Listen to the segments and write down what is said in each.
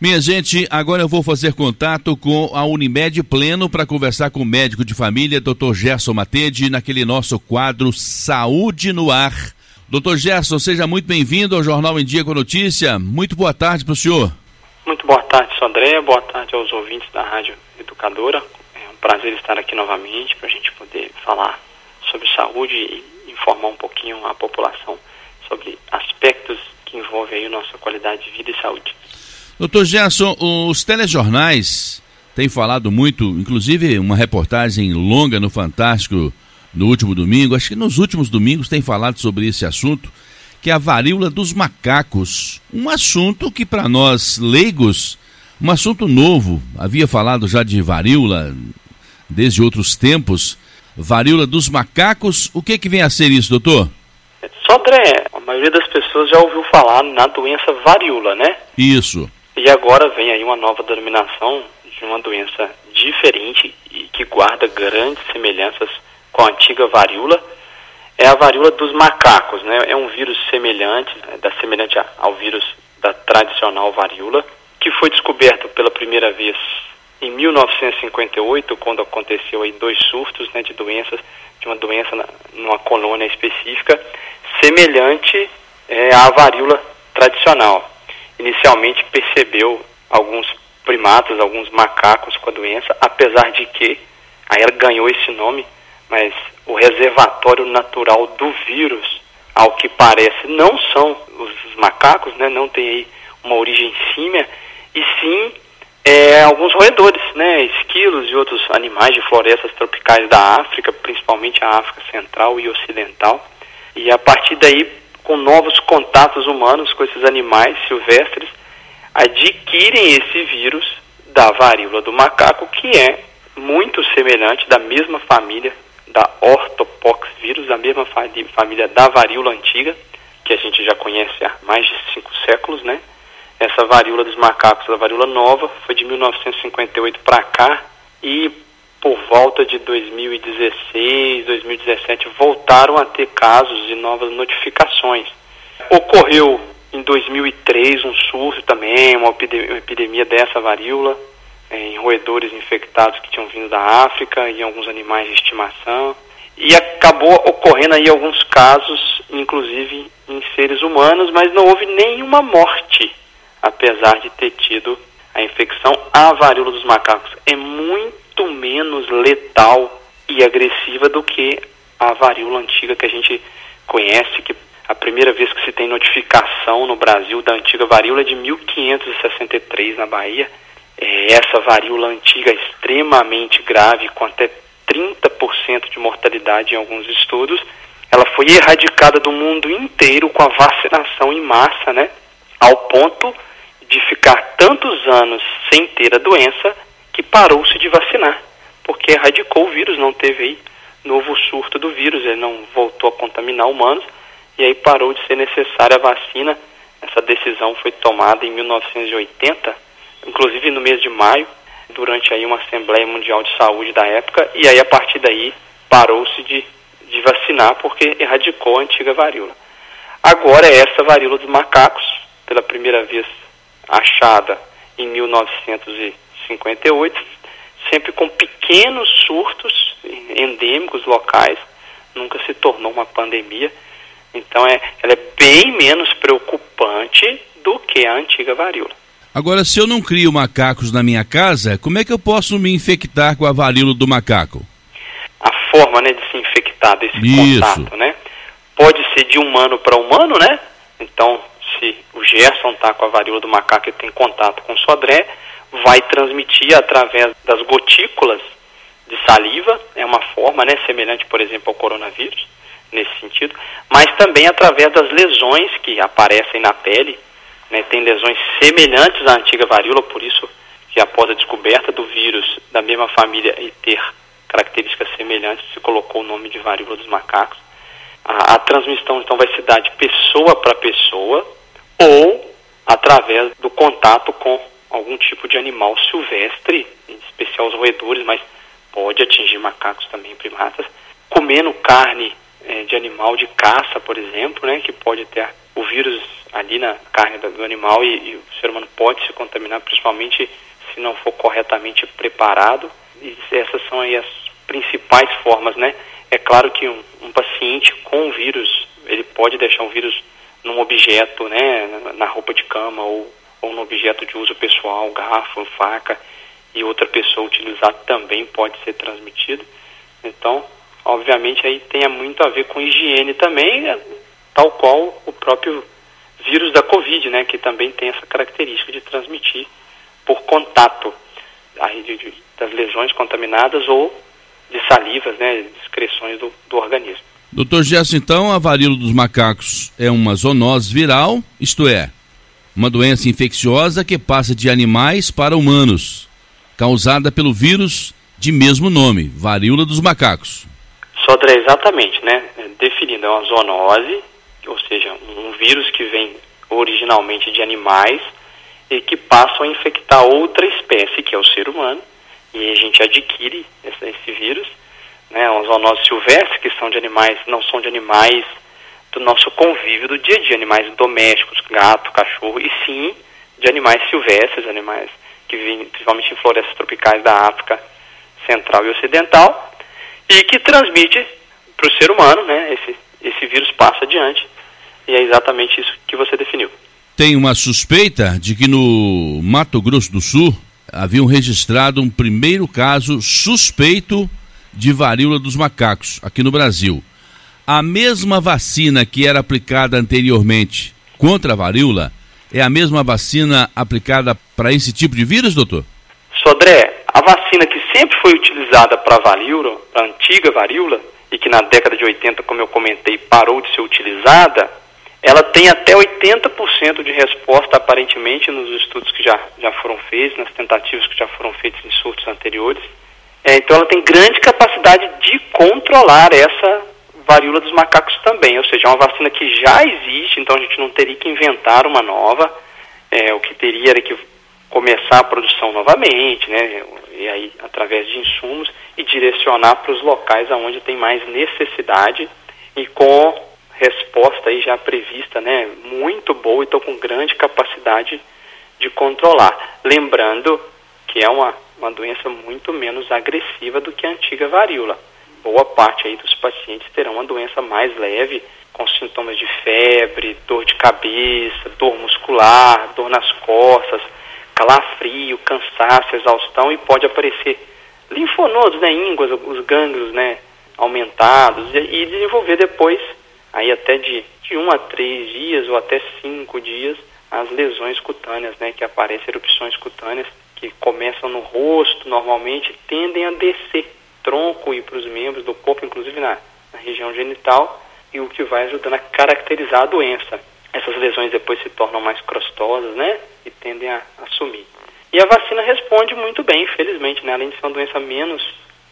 Minha gente, agora eu vou fazer contato com a Unimed Pleno para conversar com o médico de família, Dr. Gerson Matede, naquele nosso quadro Saúde no Ar. Dr. Gerson, seja muito bem-vindo ao Jornal em Dia com Notícia. Muito boa tarde para o senhor. Muito boa tarde, Sandré. Boa tarde aos ouvintes da Rádio Educadora. É um prazer estar aqui novamente para a gente poder falar sobre saúde e informar um pouquinho a população sobre aspectos que envolvem aí a nossa qualidade de vida e saúde. Doutor Gerson, os telejornais têm falado muito, inclusive uma reportagem longa no Fantástico no último domingo, acho que nos últimos domingos tem falado sobre esse assunto, que é a varíola dos macacos. Um assunto que para nós leigos, um assunto novo. Havia falado já de varíola desde outros tempos. Varíola dos macacos, o que que vem a ser isso, doutor? Só André, a maioria das pessoas já ouviu falar na doença varíola, né? Isso. E agora vem aí uma nova denominação de uma doença diferente e que guarda grandes semelhanças com a antiga varíola. É a varíola dos macacos, né? É um vírus semelhante, é, da semelhante ao vírus da tradicional varíola, que foi descoberto pela primeira vez em 1958, quando aconteceu aí dois surtos né, de doenças, de uma doença na, numa colônia específica, semelhante é, à varíola tradicional inicialmente percebeu alguns primatas, alguns macacos com a doença, apesar de que aí ela ganhou esse nome, mas o reservatório natural do vírus, ao que parece, não são os macacos, né? Não tem aí uma origem símia, e sim é, alguns roedores, né? Esquilos e outros animais de florestas tropicais da África, principalmente a África Central e Ocidental. E a partir daí com novos contatos humanos com esses animais silvestres, adquirem esse vírus da varíola do macaco, que é muito semelhante da mesma família da ortopox vírus, da mesma família da varíola antiga, que a gente já conhece há mais de cinco séculos, né? Essa varíola dos macacos, a varíola nova, foi de 1958 para cá e por volta de 2016, 2017, voltaram a ter casos de novas notificações. Ocorreu em 2003 um surto também, uma epidemia dessa varíola, é, em roedores infectados que tinham vindo da África e alguns animais de estimação. E acabou ocorrendo aí alguns casos, inclusive em seres humanos, mas não houve nenhuma morte, apesar de ter tido a infecção. A varíola dos macacos é muito muito menos letal e agressiva do que a varíola antiga que a gente conhece, que a primeira vez que se tem notificação no Brasil da antiga varíola é de 1563 na Bahia. É, essa varíola antiga é extremamente grave, com até 30% de mortalidade em alguns estudos. Ela foi erradicada do mundo inteiro com a vacinação em massa, né? Ao ponto de ficar tantos anos sem ter a doença que parou-se de vacinar, porque erradicou o vírus, não teve aí novo surto do vírus, ele não voltou a contaminar humanos, e aí parou de ser necessária a vacina. Essa decisão foi tomada em 1980, inclusive no mês de maio, durante aí uma Assembleia Mundial de Saúde da época, e aí a partir daí parou-se de, de vacinar porque erradicou a antiga varíola. Agora é essa varíola dos macacos, pela primeira vez achada em 1900 58, sempre com pequenos surtos endêmicos locais, nunca se tornou uma pandemia. Então é, ela é bem menos preocupante do que a antiga varíola. Agora, se eu não crio macacos na minha casa, como é que eu posso me infectar com a varíola do macaco? A forma né, de se infectar desse Isso. contato, né? Pode ser de humano para humano, né? Então, se o Gerson está com a varíola do macaco e tem contato com o Sodré, vai transmitir através das gotículas de saliva, é uma forma né, semelhante, por exemplo, ao coronavírus, nesse sentido, mas também através das lesões que aparecem na pele, né, tem lesões semelhantes à antiga varíola, por isso que após a descoberta do vírus da mesma família e ter características semelhantes, se colocou o nome de varíola dos macacos. A, a transmissão então vai se dar de pessoa para pessoa ou através do contato com algum tipo de animal silvestre, em especial os roedores, mas pode atingir macacos também, primatas, comendo carne é, de animal de caça, por exemplo, né, que pode ter o vírus ali na carne do animal e, e, o ser humano pode se contaminar, principalmente se não for corretamente preparado. E essas são aí as principais formas, né? É claro que um, um paciente com vírus, ele pode deixar o vírus num objeto, né, na roupa de cama ou, ou no objeto de uso pessoal, garfo, faca, e outra pessoa utilizar também pode ser transmitido. Então, obviamente aí tem muito a ver com higiene também, tal qual o próprio vírus da Covid, né, que também tem essa característica de transmitir por contato aí de, de, das lesões contaminadas ou de salivas, né, excreções do, do organismo. Doutor Gerson, então a varíola dos macacos é uma zoonose viral, isto é, uma doença infecciosa que passa de animais para humanos, causada pelo vírus de mesmo nome, varíola dos macacos. Sodré, exatamente, né? Definindo, é uma zoonose, ou seja, um vírus que vem originalmente de animais e que passam a infectar outra espécie, que é o ser humano, e a gente adquire esse, vírus, né? Uma zoonose silvestre, que são de animais, não são de animais do nosso convívio do dia a dia, animais domésticos, gato, cachorro, e sim de animais silvestres, animais que vivem principalmente em florestas tropicais da África Central e Ocidental, e que transmite para o ser humano, né? Esse, esse vírus passa adiante, e é exatamente isso que você definiu. Tem uma suspeita de que no Mato Grosso do Sul haviam registrado um primeiro caso suspeito de varíola dos macacos aqui no Brasil. A mesma vacina que era aplicada anteriormente contra a varíola é a mesma vacina aplicada para esse tipo de vírus, doutor? Sodré, a vacina que sempre foi utilizada para a varíola, a antiga varíola, e que na década de 80, como eu comentei, parou de ser utilizada, ela tem até 80% de resposta, aparentemente, nos estudos que já, já foram feitos, nas tentativas que já foram feitas em surtos anteriores. É, então, ela tem grande capacidade de controlar essa varíola dos macacos também, ou seja, é uma vacina que já existe, então a gente não teria que inventar uma nova. É, o que teria era que começar a produção novamente, né, e aí através de insumos e direcionar para os locais aonde tem mais necessidade e com resposta aí já prevista, né, muito boa e estou com grande capacidade de controlar. Lembrando que é uma, uma doença muito menos agressiva do que a antiga varíola. Boa parte aí dos pacientes terão uma doença mais leve, com sintomas de febre, dor de cabeça, dor muscular, dor nas costas, calafrio, cansaço, exaustão e pode aparecer linfonodos, né, ínguas, os gânglios, né, aumentados e, desenvolver depois aí até de, de um a três dias ou até cinco dias as lesões cutâneas, né, que aparecem erupções cutâneas que começam no rosto normalmente tendem a descer tronco e para os membros do corpo, inclusive na, na região genital, e o que vai ajudando a caracterizar a doença. Essas lesões depois se tornam mais crostosas, né? E tendem a, a sumir. E a vacina responde muito bem, infelizmente, né? Além de ser uma doença menos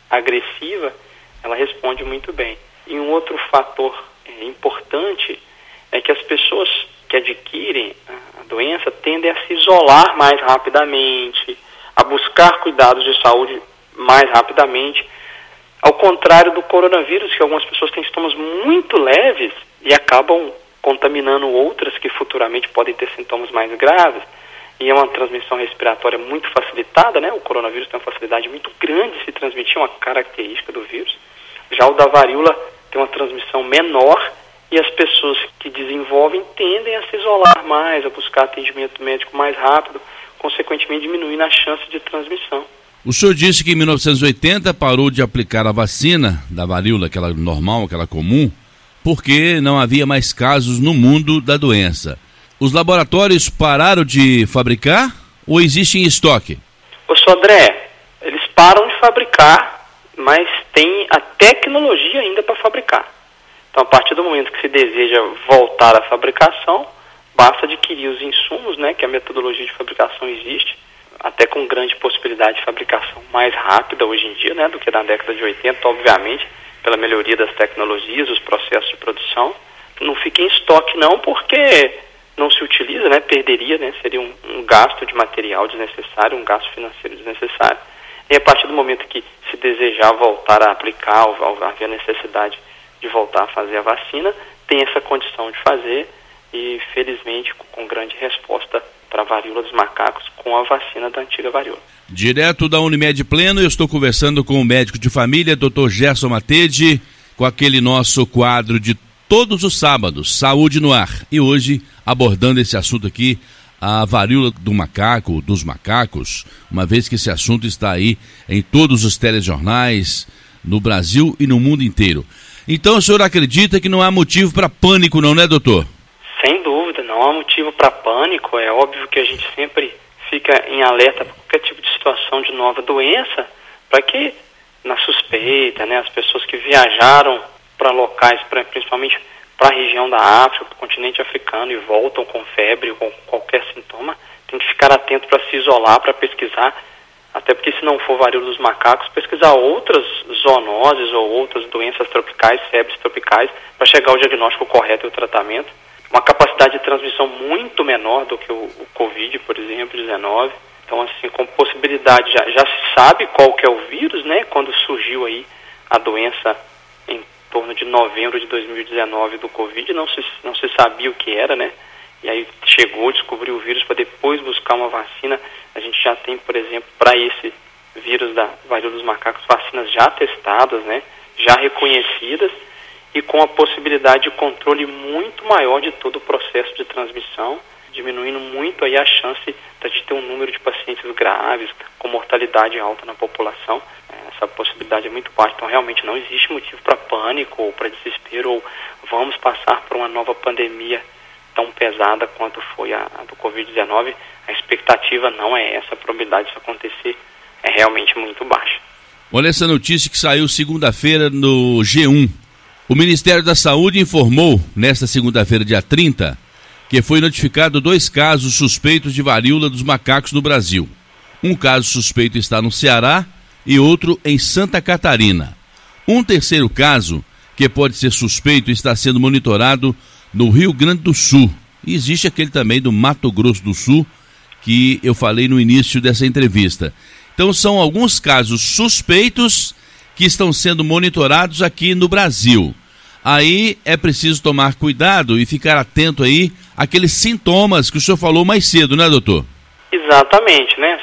agressiva, ela responde muito bem. E um outro fator é, importante é que as pessoas que adquirem a doença tendem a se isolar mais rapidamente, a buscar cuidados de saúde mais rapidamente, ao contrário do coronavírus, que algumas pessoas têm sintomas muito leves e acabam contaminando outras que futuramente podem ter sintomas mais graves, e é uma transmissão respiratória muito facilitada, né? O coronavírus tem uma facilidade muito grande de se transmitir, uma característica do vírus. Já o da varíola tem uma transmissão menor e as pessoas que desenvolvem tendem a se isolar mais, a buscar atendimento médico mais rápido, consequentemente diminuindo a chance de transmissão. O senhor disse que em 1980 parou de aplicar a vacina da varíola, aquela normal, aquela comum, porque não havia mais casos no mundo da doença. Os laboratórios pararam de fabricar ou existe em estoque? O Sodré, eles param de fabricar, mas tem a tecnologia ainda para fabricar. Então, a partir do momento que se deseja voltar à fabricação, basta adquirir os insumos, né, que a metodologia de fabricação existe, até com grande possibilidade de fabricação mais rápida hoje em dia, né, do que na década de 80, obviamente, pela melhoria das tecnologias, os processos de produção. Não fica em estoque não, porque não se utiliza, né, perderia, né, seria um, um gasto de material desnecessário, um gasto financeiro desnecessário. E a partir do momento que se desejar voltar a aplicar, ou haver necessidade de voltar a fazer a vacina, tem essa condição de fazer e felizmente com grande resposta para a varíola dos macacos com a vacina da antiga varíola. Direto da Unimed Pleno, eu estou conversando com o médico de família, Dr. Gerson Matede, com aquele nosso quadro de todos os sábados, Saúde no Ar. E hoje, abordando esse assunto aqui, a varíola do macaco, dos macacos, uma vez que esse assunto está aí em todos os telejornais, no Brasil e no mundo inteiro. Então o senhor acredita que não há motivo para pânico, não, né, doutor? Não há motivo para pânico. É óbvio que a gente sempre fica em alerta para qualquer tipo de situação de nova doença, para que na suspeita, né, as pessoas que viajaram para locais, pra, principalmente para a região da África, para o continente africano e voltam com febre ou com qualquer sintoma, tem que ficar atento para se isolar, para pesquisar, até porque se não for varíola dos macacos, pesquisar outras zoonoses ou outras doenças tropicais, febres tropicais, para chegar ao diagnóstico correto e o tratamento. Uma capacidade de transmissão muito menor do que o, o Covid, por exemplo, 19. Então, assim, com possibilidade, já, já se sabe qual que é o vírus, né? Quando surgiu aí a doença em torno de novembro de 2019 do Covid, não se, não se sabia o que era, né? E aí chegou, descobriu o vírus para depois buscar uma vacina. A gente já tem, por exemplo, para esse vírus da varíola dos macacos, vacinas já testadas, né? Já reconhecidas e com a possibilidade de controle muito maior de todo o processo de transmissão, diminuindo muito aí a chance de ter um número de pacientes graves, com mortalidade alta na população essa possibilidade é muito baixa. Então, realmente não existe motivo para pânico ou para desespero ou vamos passar por uma nova pandemia tão pesada quanto foi a, a do Covid-19. A expectativa não é essa, a probabilidade disso acontecer é realmente muito baixa. Olha essa notícia que saiu segunda-feira no G1. O Ministério da Saúde informou, nesta segunda-feira, dia 30, que foi notificado dois casos suspeitos de varíola dos macacos no Brasil. Um caso suspeito está no Ceará e outro em Santa Catarina. Um terceiro caso, que pode ser suspeito, está sendo monitorado no Rio Grande do Sul. E existe aquele também do Mato Grosso do Sul, que eu falei no início dessa entrevista. Então, são alguns casos suspeitos que estão sendo monitorados aqui no Brasil. Aí é preciso tomar cuidado e ficar atento aí àqueles sintomas que o senhor falou mais cedo, né, doutor? Exatamente, né?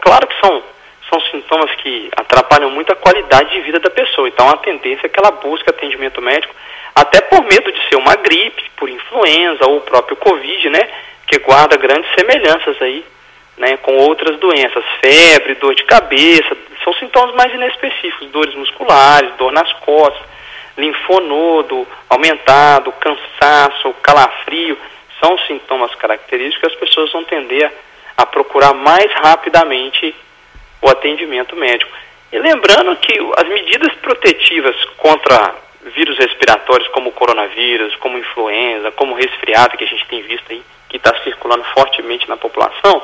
Claro que são são sintomas que atrapalham muito a qualidade de vida da pessoa. Então a tendência é que ela busque atendimento médico, até por medo de ser uma gripe, por influenza ou o próprio Covid, né? Que guarda grandes semelhanças aí, né? Com outras doenças, febre, dor de cabeça, são sintomas mais inespecíficos, dores musculares, dor nas costas, linfonodo aumentado, cansaço, calafrio, são sintomas característicos que as pessoas vão tender a procurar mais rapidamente o atendimento médico. E lembrando que as medidas protetivas contra vírus respiratórios como o coronavírus, como influenza, como resfriado que a gente tem visto aí, que está circulando fortemente na população,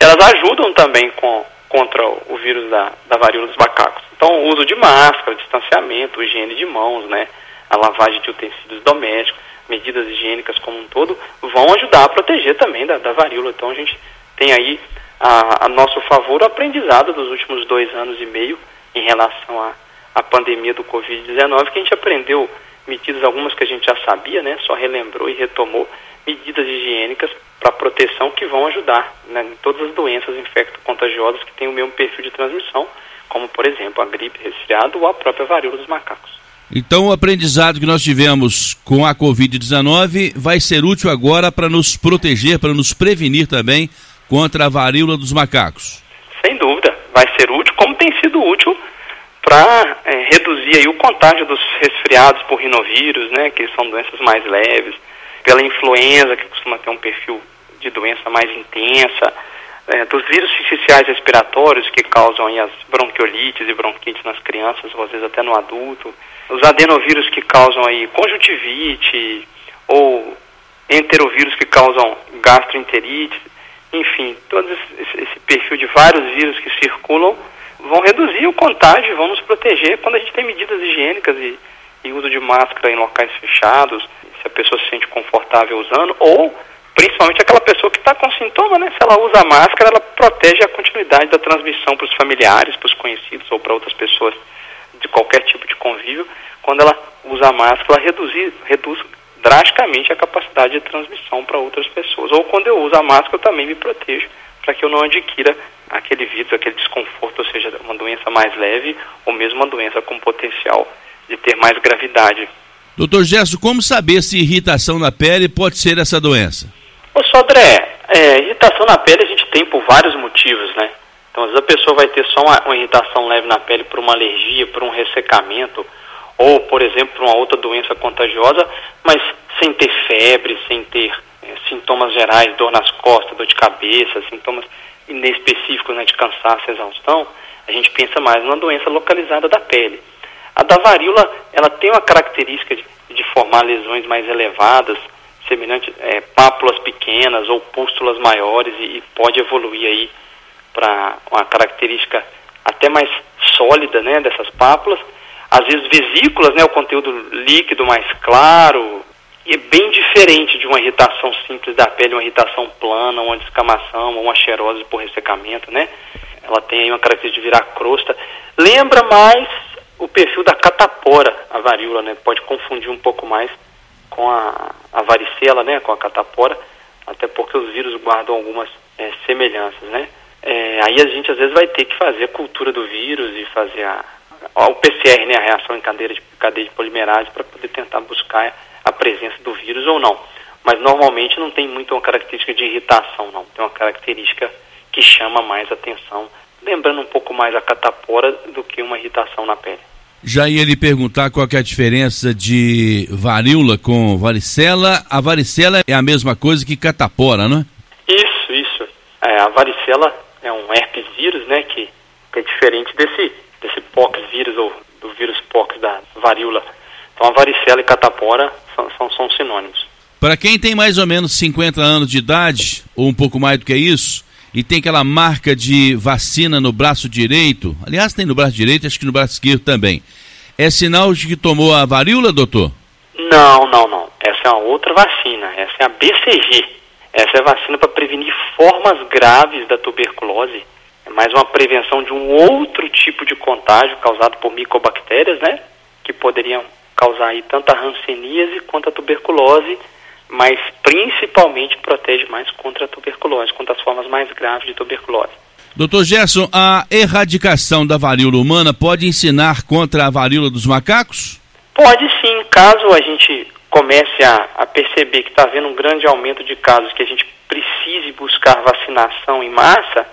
elas ajudam também com, contra o vírus da, da varíola dos macacos. Então, o uso de máscara, distanciamento, higiene de mãos, né, a lavagem de utensílios domésticos, medidas higiênicas como um todo, vão ajudar a proteger também da, da varíola. Então, a gente tem aí a, a nosso favor o aprendizado dos últimos dois anos e meio em relação à, à pandemia do Covid-19, que a gente aprendeu medidas, algumas que a gente já sabia, né, só relembrou e retomou medidas higiênicas para proteção que vão ajudar né, em todas as doenças infecto-contagiosas que têm o mesmo perfil de transmissão, como, por exemplo, a gripe resfriado ou a própria varíola dos macacos. Então, o aprendizado que nós tivemos com a Covid-19 vai ser útil agora para nos proteger, para nos prevenir também contra a varíola dos macacos? Sem dúvida, vai ser útil, como tem sido útil para é, reduzir aí o contágio dos resfriados por rinovírus, né, que são doenças mais leves, pela influenza, que costuma ter um perfil de doença mais intensa, é, dos vírus artificiais respiratórios que causam as bronquiolites e bronquites nas crianças, ou às vezes até no adulto, os adenovírus que causam aí conjuntivite ou enterovírus que causam gastroenterite, enfim, todo esse, esse perfil de vários vírus que circulam vão reduzir o contágio, vão nos proteger quando a gente tem medidas higiênicas e, e uso de máscara em locais fechados, se a pessoa se sente confortável usando, ou principalmente aquela pessoa que está com sintoma, né? Se ela usa a máscara, ela protege a continuidade da transmissão para os familiares, para os conhecidos ou para outras pessoas de qualquer tipo de convívio. Quando ela usa a máscara, ela reduz, reduz drasticamente a capacidade de transmissão para outras pessoas. Ou quando eu uso a máscara, eu também me protejo para que eu não adquira aquele vírus, aquele desconforto, ou seja, uma doença mais leve ou mesmo uma doença com potencial de ter mais gravidade. Doutor Gerson, como saber se irritação na pele pode ser essa doença? Ô Sodré, é, irritação na pele a gente tem por vários motivos, né? Então, às vezes a pessoa vai ter só uma, uma irritação leve na pele por uma alergia, por um ressecamento, ou, por exemplo, por uma outra doença contagiosa, mas sem ter febre, sem ter é, sintomas gerais, dor nas costas, dor de cabeça, sintomas inespecíficos né, de cansaço, exaustão, a gente pensa mais numa doença localizada da pele. Da varíola, ela tem uma característica de, de formar lesões mais elevadas, semelhante é, pápulas pequenas ou pústulas maiores e, e pode evoluir aí para uma característica até mais sólida, né, dessas pápulas. Às vezes vesículas, né, o conteúdo líquido mais claro, e é bem diferente de uma irritação simples da pele, uma irritação plana, uma descamação, uma xerose por ressecamento, né? Ela tem aí uma característica de virar crosta. Lembra mais o perfil da catapora, a varíola, né? Pode confundir um pouco mais com a, a varicela, né? Com a catapora, até porque os vírus guardam algumas é, semelhanças, né? É, aí a gente às vezes vai ter que fazer a cultura do vírus e fazer a, a o PCR, né? A reação em cadeia de, cadeia de polimerase para poder tentar buscar a presença do vírus ou não. Mas normalmente não tem muito uma característica de irritação, não. Tem uma característica que chama mais atenção, lembrando um pouco mais a catapora do que uma irritação na pele. Já ia lhe perguntar qual é a diferença de varíola com varicela. A varicela é a mesma coisa que catapora, não é? Isso, isso. É, a varicela é um herpes vírus, né, que, é diferente desse, desse pox vírus ou do vírus pox da varíola. Então a varicela e catapora são, são, são sinônimos. Para quem tem mais ou menos 50 anos de idade, ou um pouco mais do que isso, e tem aquela marca de vacina no braço direito, aliás, tem no braço direito, acho que no braço esquerdo também, é sinal de que tomou a varíola, doutor? Não, não, não. Essa é uma outra vacina. Essa é a BCG. Essa é a vacina para prevenir formas graves da tuberculose. É mais uma prevenção de um outro tipo de contágio causado por micobactérias, né? Que poderiam causar aí tanto a hanseníase quanto a tuberculose, mas principalmente protege mais contra a tuberculose, contra as formas mais graves de tuberculose. Doutor Gerson, a erradicação da varíola humana pode ensinar contra a varíola dos macacos? Pode sim, caso a gente comece a, a perceber que está havendo um grande aumento de casos que a gente precise buscar vacinação em massa,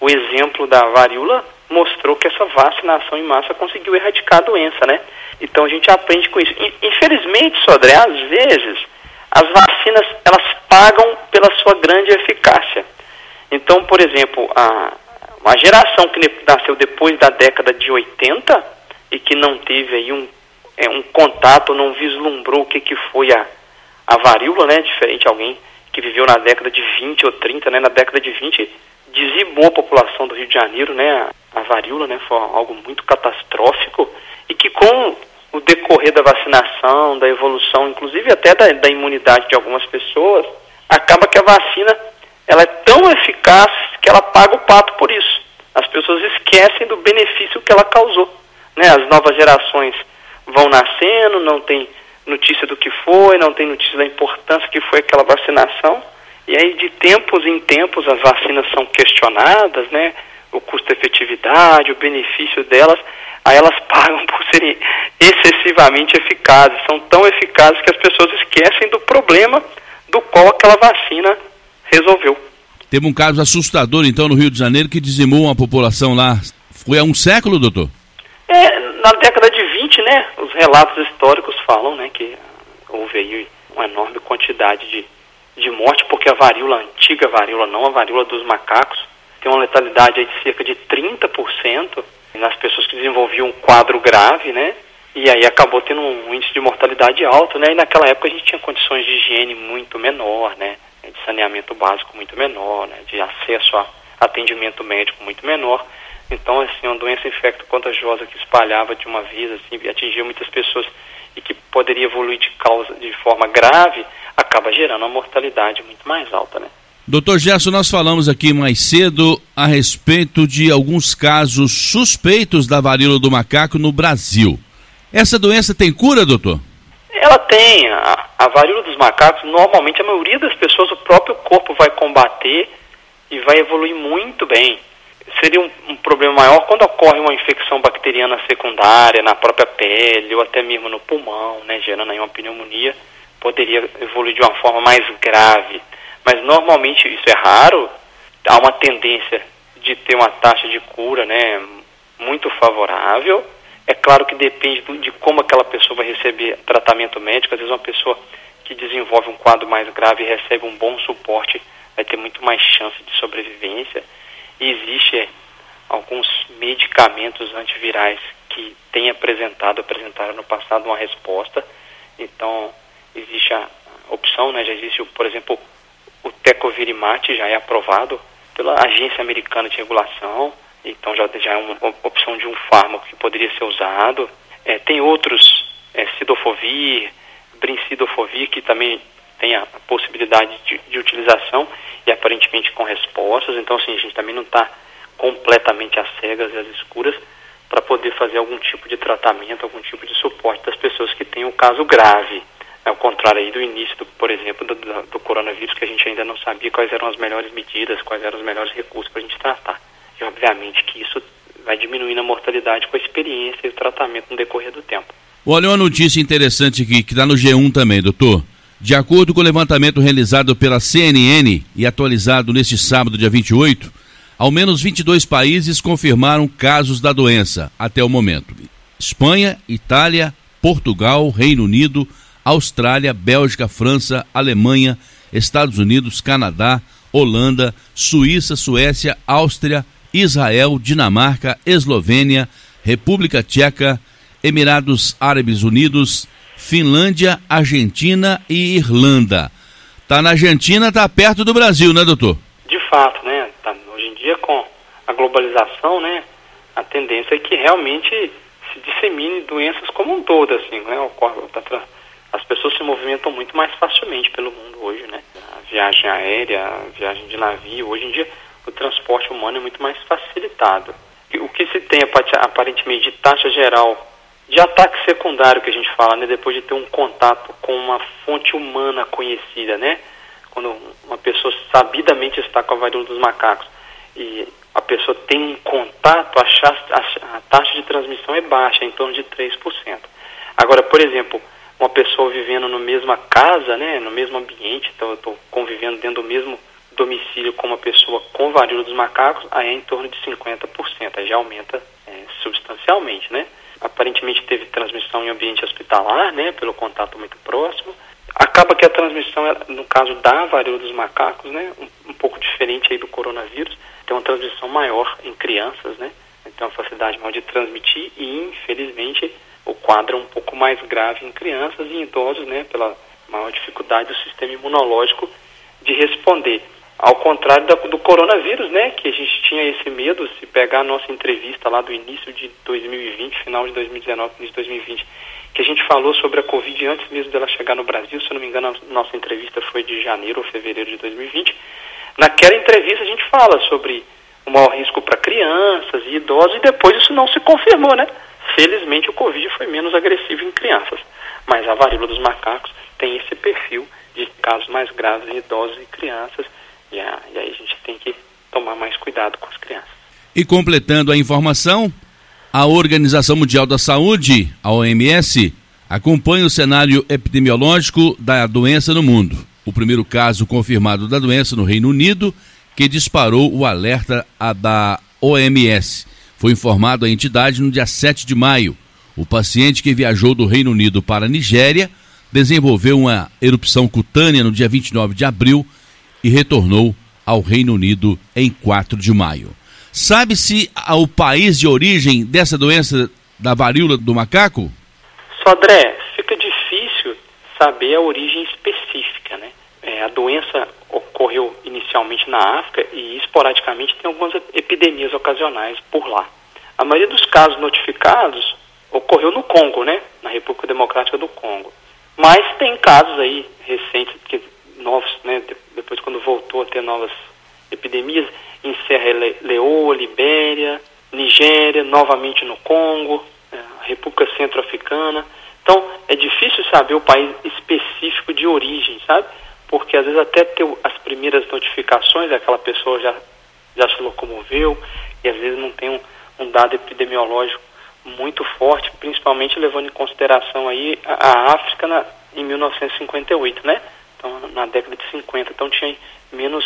o exemplo da varíola mostrou que essa vacinação em massa conseguiu erradicar a doença, né? Então a gente aprende com isso. Infelizmente, Sodré, às vezes as vacinas elas pagam pela sua grande eficácia. Então, por exemplo, a, a geração que nasceu depois da década de 80 e que não teve aí um, é, um contato, não vislumbrou o que, que foi a, a varíola, né? Diferente de alguém que viveu na década de 20 ou 30, né? Na década de 20 dizimou a população do Rio de Janeiro, né? A, varíola, né? Foi algo muito catastrófico e que com o decorrer da vacinação, da evolução, inclusive até da, da imunidade de algumas pessoas, acaba que a vacina ela é tão eficaz que ela paga o pato por isso. As pessoas esquecem do benefício que ela causou. Né? As novas gerações vão nascendo, não tem notícia do que foi, não tem notícia da importância que foi aquela vacinação. E aí, de tempos em tempos, as vacinas são questionadas, né? O custo-efetividade, o benefício delas aí elas pagam por serem excessivamente eficazes. São tão eficazes que as pessoas esquecem do problema do qual aquela vacina resolveu. Teve um caso assustador, então, no Rio de Janeiro, que dizimou uma população lá. Foi há um século, doutor? É, na década de 20, né, os relatos históricos falam, né, que houve aí uma enorme quantidade de, de morte, porque a varíola, a antiga varíola, não a varíola dos macacos, tem uma letalidade aí de cerca de 30%, nas pessoas que desenvolviam um quadro grave, né? E aí acabou tendo um índice de mortalidade alto, né? E naquela época a gente tinha condições de higiene muito menor, né? De saneamento básico muito menor, né? De acesso a atendimento médico muito menor. Então, assim, uma doença infecto-contagiosa que espalhava de uma vez, assim, atingia muitas pessoas e que poderia evoluir de causa de forma grave, acaba gerando uma mortalidade muito mais alta, né? Doutor Gerson, nós falamos aqui mais cedo a respeito de alguns casos suspeitos da varíola do macaco no Brasil. Essa doença tem cura, doutor? Ela tem. A, a varíola dos macacos, normalmente a maioria das pessoas, o próprio corpo vai combater e vai evoluir muito bem. Seria um, um, problema maior quando ocorre uma infecção bacteriana secundária na própria pele ou até mesmo no pulmão, né, gerando aí uma pneumonia, poderia evoluir de uma forma mais grave. Mas normalmente isso é raro, há uma tendência de ter uma taxa de cura né, muito favorável. É claro que depende de como aquela pessoa vai receber tratamento médico. Às vezes uma pessoa que desenvolve um quadro mais grave e recebe um bom suporte vai ter muito mais chance de sobrevivência. E existe é, alguns medicamentos antivirais que têm apresentado, apresentaram no passado uma resposta. Então, existe a opção, né, já existe, por exemplo, o Tecovirimat, já é aprovado pela Agência Americana de Regulação, então já, já é uma opção de um fármaco que poderia ser usado. É, tem outros, é, Sidofovir, Brincidofovir, que também tem a possibilidade de, de utilização e aparentemente com respostas. Então, assim, a gente também não está completamente às cegas e às escuras para poder fazer algum tipo de tratamento, algum tipo de suporte das pessoas que têm um caso grave. Ao contrário aí do início, do, por exemplo, do, do, coronavírus, que a gente ainda não sabia quais eram as melhores medidas, quais eram os melhores recursos para a gente tratar. E obviamente que isso vai diminuindo a mortalidade com a experiência e o tratamento no decorrer do tempo. Olha uma notícia interessante aqui, que está no G1 também, doutor. De acordo com o levantamento realizado pela CNN e atualizado neste sábado, dia 28, ao menos 22 países confirmaram casos da doença até o momento. Espanha, Itália, Portugal, Reino Unido, Austrália, Bélgica, França, Alemanha, Estados Unidos, Canadá, Holanda, Suíça, Suécia, Áustria, Israel, Dinamarca, Eslovênia, República Tcheca, Emirados Árabes Unidos, Finlândia, Argentina e Irlanda. Tá na Argentina, tá perto do Brasil, né, doutor? De fato, né? Tá, hoje em dia com a globalização, né? A tendência é que realmente se dissemine doenças como um todo, assim, né? Tá as pessoas se movimentam muito mais facilmente pelo mundo hoje, né? A viagem aérea, a viagem de navio, hoje em dia o transporte humano é muito mais facilitado. O que se tem aparentemente de taxa geral de ataque secundário que a gente fala, né, depois de ter um contato com uma fonte humana conhecida, né, quando uma pessoa sabidamente está com a varíola dos macacos e a pessoa tem um contato, a, taxa de transmissão é baixa, em torno de 3%. Agora, por exemplo, uma pessoa vivendo na mesma casa, né, no mesmo ambiente, então eu estou convivendo dentro do mesmo domicílio com uma pessoa com varíola dos macacos, aí é em torno de 50%, aí já aumenta é, substancialmente, né aparentemente teve transmissão em ambiente hospitalar, né, pelo contato muito próximo. Acaba que a transmissão, no caso da varíola dos macacos, né, um, um pouco diferente aí do coronavírus, tem uma transmissão maior em crianças, né, tem uma facilidade maior de transmitir e, infelizmente, o quadro é um pouco mais grave em crianças e idosos, né, pela maior dificuldade do sistema imunológico de responder. Ao contrário do coronavírus, né, que a gente tinha esse medo, se pegar a nossa entrevista lá do início de 2020, final de 2019, início de 2020, que a gente falou sobre a Covid antes mesmo dela chegar no Brasil, se eu não me engano, a nossa entrevista foi de janeiro ou fevereiro de 2020. Naquela entrevista a gente fala sobre o maior risco para crianças e idosos e depois isso não se confirmou, né? Felizmente o Covid foi menos agressivo em crianças, mas a varíola dos macacos tem esse perfil de casos mais graves em idosos e crianças e, a, e aí a gente tem que tomar mais cuidado com as crianças. E completando a informação, a Organização Mundial da Saúde, a OMS, acompanha o cenário epidemiológico da doença no mundo. O primeiro caso confirmado da doença no Reino Unido, que disparou o alerta da OMS. Foi informado à entidade no dia 7 de maio. O paciente que viajou do Reino Unido para a Nigéria desenvolveu uma erupção cutânea no dia 29 de abril e retornou ao Reino Unido em 4 de maio. Sabe-se o país de origem dessa doença da varíola do macaco? Sodré, fica difícil saber a origem específica? É, a doença ocorreu inicialmente na África e esporadicamente tem algumas epidemias ocasionais por lá. A maioria dos casos notificados ocorreu no Congo, né? Na República Democrática do Congo. Mas tem casos aí recentes que novos, né, depois quando voltou a ter novas epidemias, em Serra Leoa, Libéria, Nigéria, novamente no Congo, é, República Centro-Africana. Então, é difícil saber o país específico de origem, sabe? Porque às vezes até ter as primeiras notificações, aquela pessoa já, já se locomoveu e às vezes não tem um, um dado epidemiológico muito forte, principalmente levando em consideração aí a, a África na, em 1958, né? Então, na década de 50. Então, tinha menos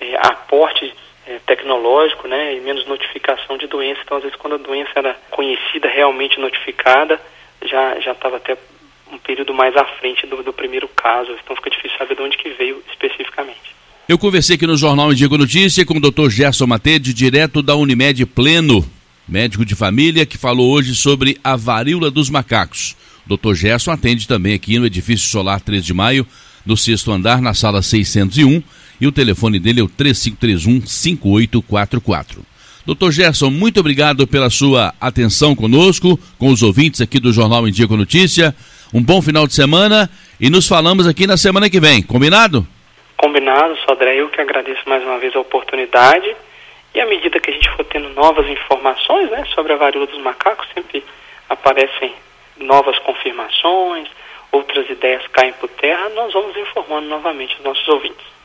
é, aporte é, tecnológico, né? E menos notificação de doença. Então, às vezes, quando a doença era conhecida, realmente notificada, já já estava até um período mais à frente do, do primeiro caso. Então, fica difícil saber de onde que veio especificamente. Eu conversei aqui no Jornal Indigo Notícia com o Dr. Gerson Matede, direto da Unimed Pleno, médico de família, que falou hoje sobre a varíola dos macacos. O Dr. Gerson atende também aqui no edifício solar 3 de maio, no sexto andar, na sala 601, e o telefone dele é o 3531-5844. Doutor Gerson, muito obrigado pela sua atenção conosco, com os ouvintes aqui do Jornal com Notícia. Um bom final de semana e nos falamos aqui na semana que vem, combinado? Combinado, Sodré. Eu que agradeço mais uma vez a oportunidade. E à medida que a gente for tendo novas informações né, sobre a varíola dos macacos, sempre aparecem novas confirmações, outras ideias caem por terra, nós vamos informando novamente os nossos ouvintes.